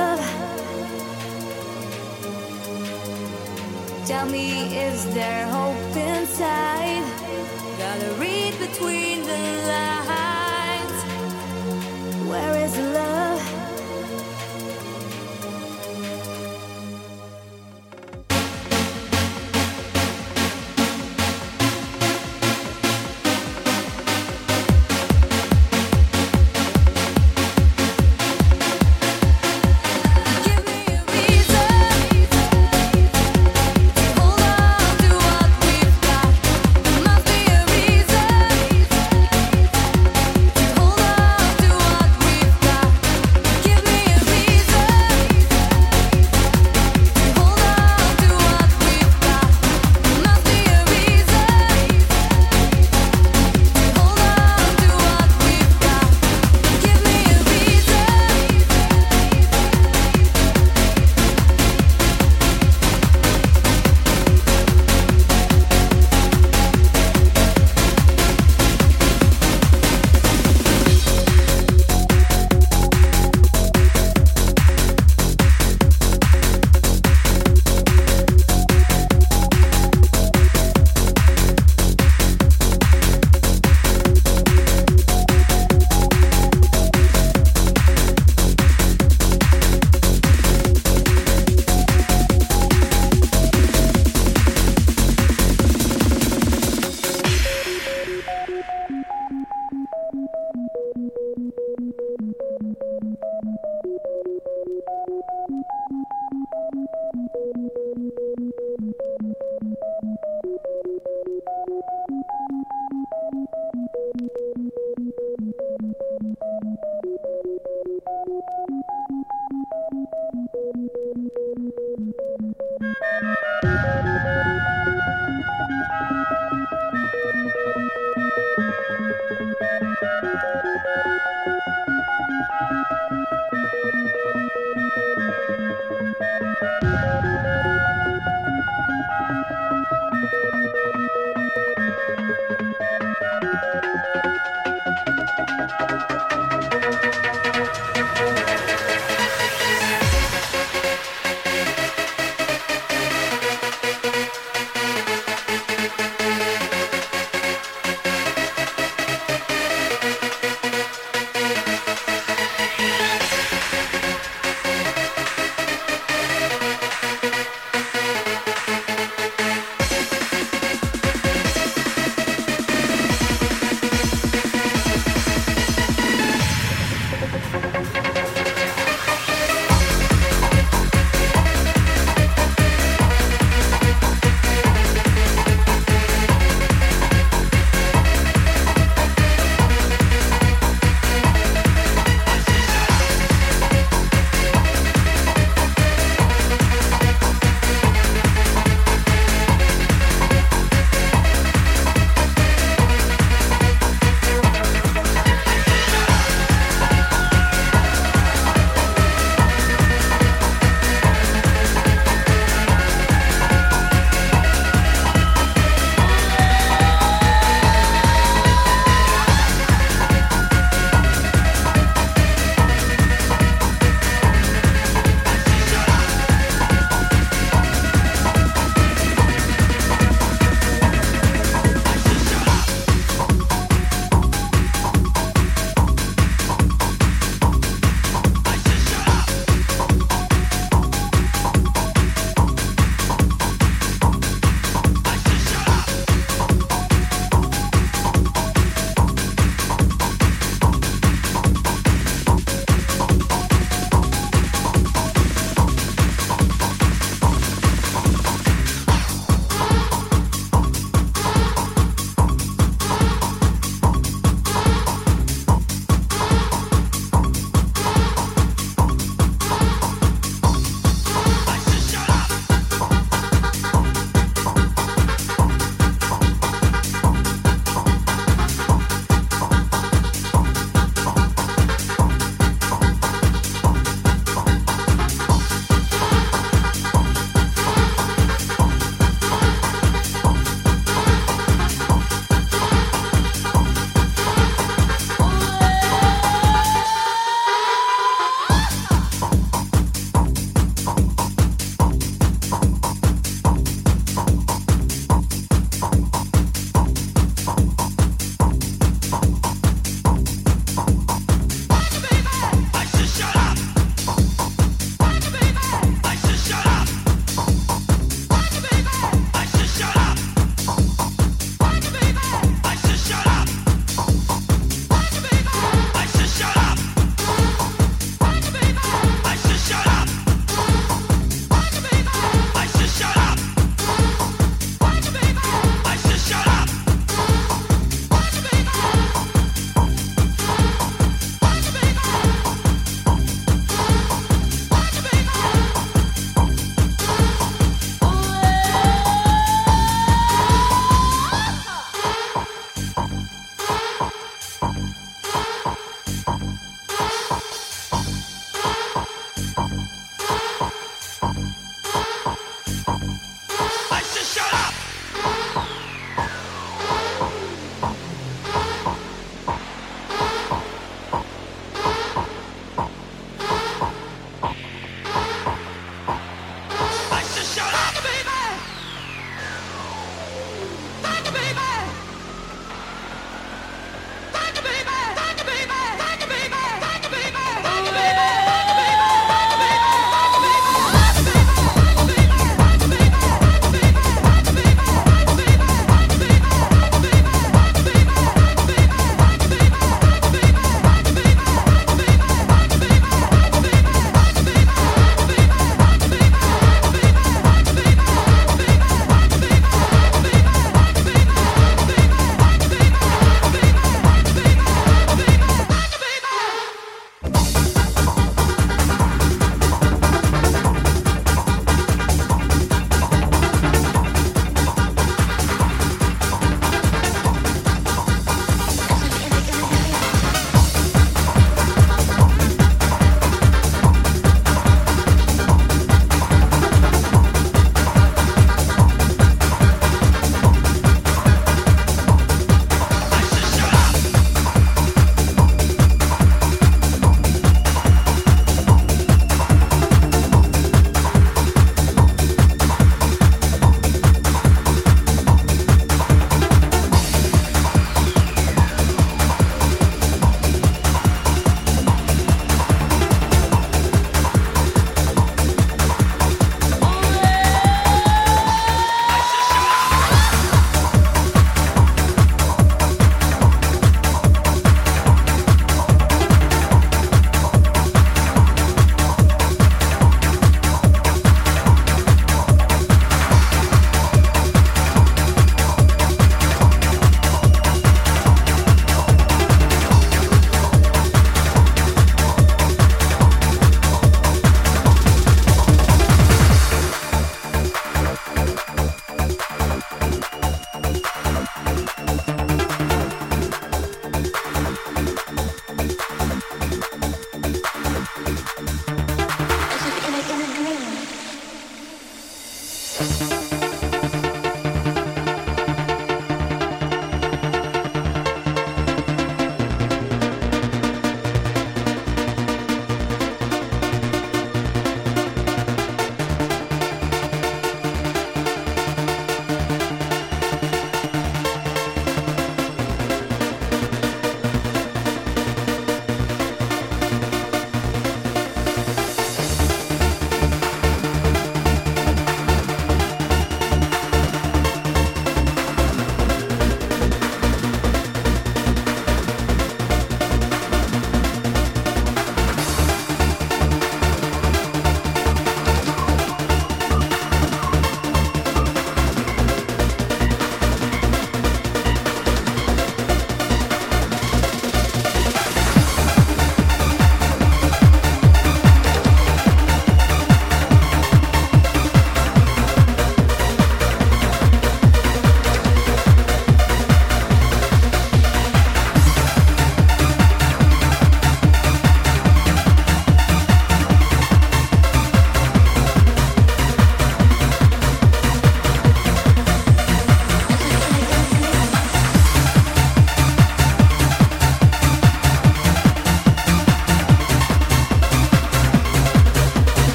love. Tell me, is there hope inside? Gotta read between the lines.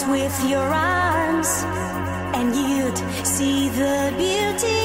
with your arms, and you'd see the beauty.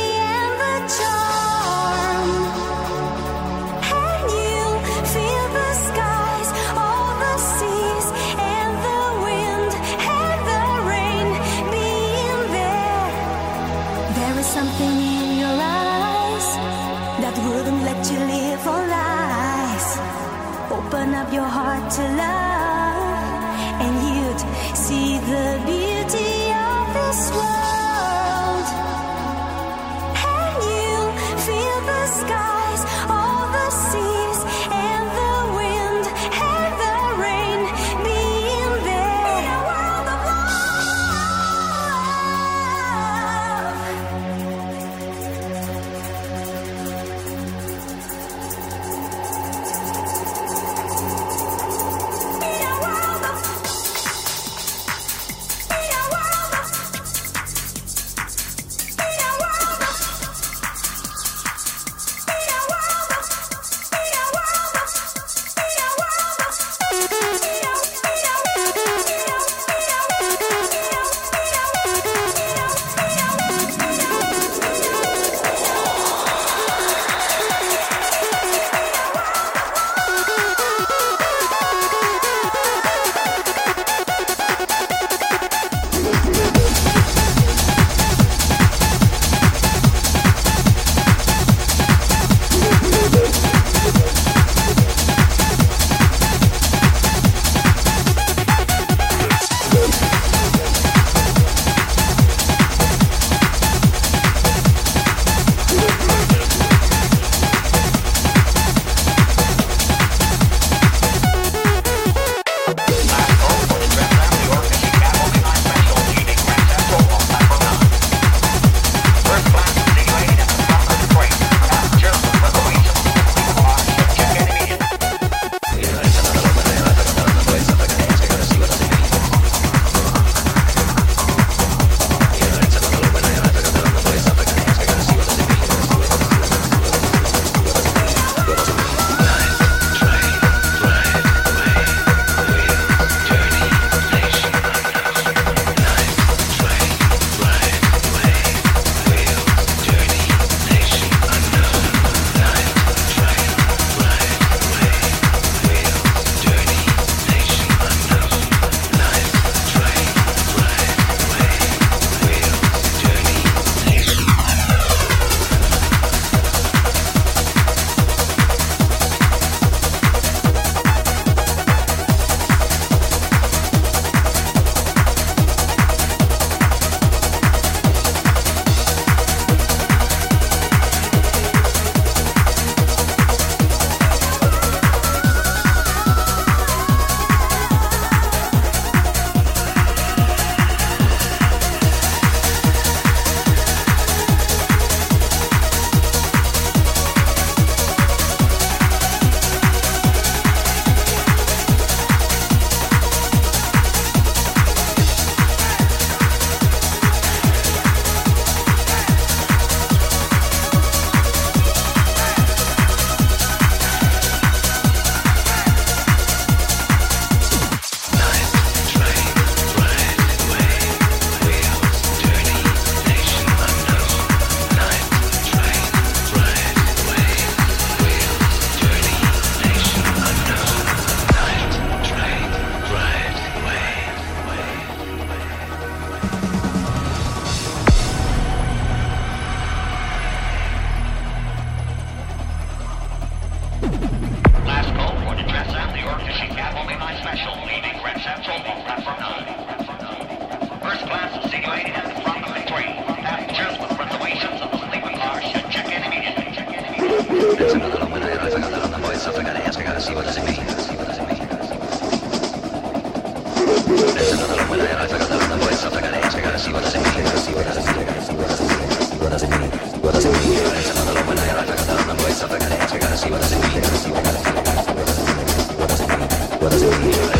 quantas eu.